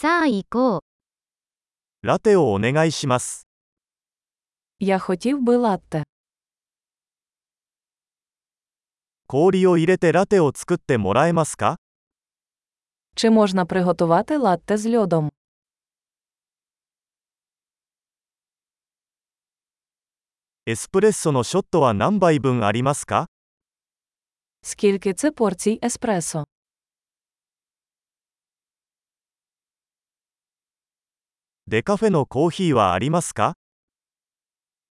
さあ行こう。ラテをお願いします。 Я хотів би латте. 氷を入れてラテを作ってもらえますか Чи можна приготувати латте з льодом? エスプレッソのショットは何杯分ありますか Скільки це порцій еспресо? デカフェのコーヒーはありますか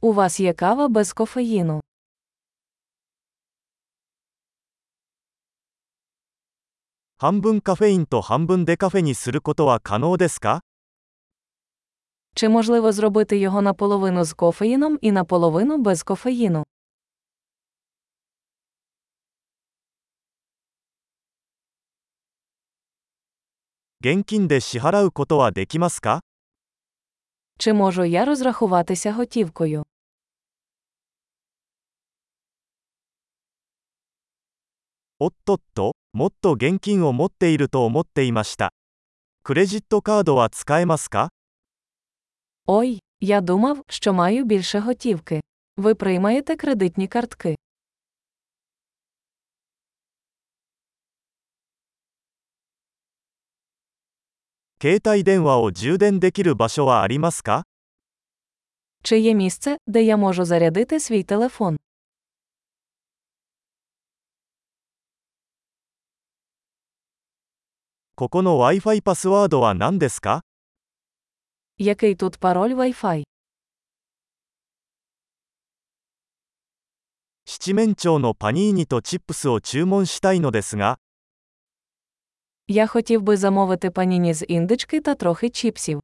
У вас є кава без кофеїну. 半分カフェインと半分デカフェにすることは可能ですか Чи можливо зробити його наполовину з кофеїном і наполовину без кофеїну? 現金で支払うことはできますか Чи можу я розрахуватися готівкою? Оттотто, мотто генкін о мотте іру то мотте імашта. Кредитто кардо ва цкаемас маска? Ой, я думав, що маю більше готівки. Ви приймаєте кредитні картки. 携帯電話を充電できる場所はありますか Чи є місце, де я можу зарядити свій телефон? ここの Wi-Fi パスワードは何ですか Який тут пароль Wi-Fi? 七面鳥のパニーニとチップスを注文したいのですが、 Я хотів би замовити паніні з індички та трохи чіпсів.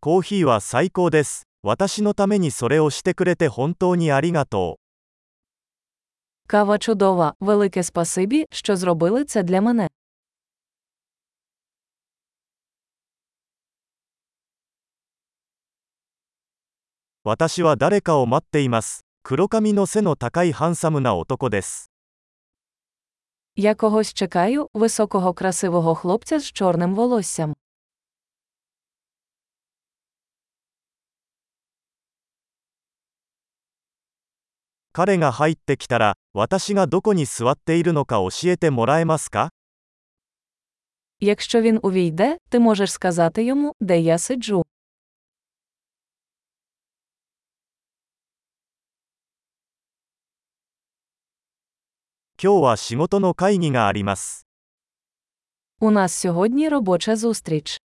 Кофі Кава чудова. Велике спасибі, що зробили це для мене. 黒髪の背の高いハンサムな男です。 Я когось чекаю, високого красивого хлопця з чорним волоссям. 彼が入ってきたら、私がどこに座っているのか教えてもらえますか Якщо він увійде, ти можеш сказати йому, де я сиджу. 今日は仕事の会議があります。У нас сьогодні робоча зустріч.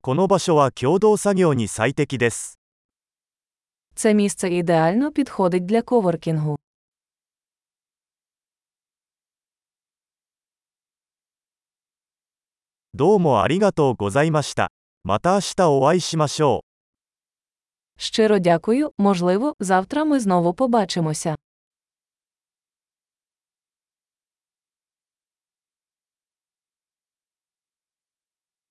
この場所は共同作業に最適です。Це місце ідеально підходить для коворкінгу. どうもありがとうございました。また明日お会いしましょう。Щиро дякую, можливо, завтра ми знову побачимося.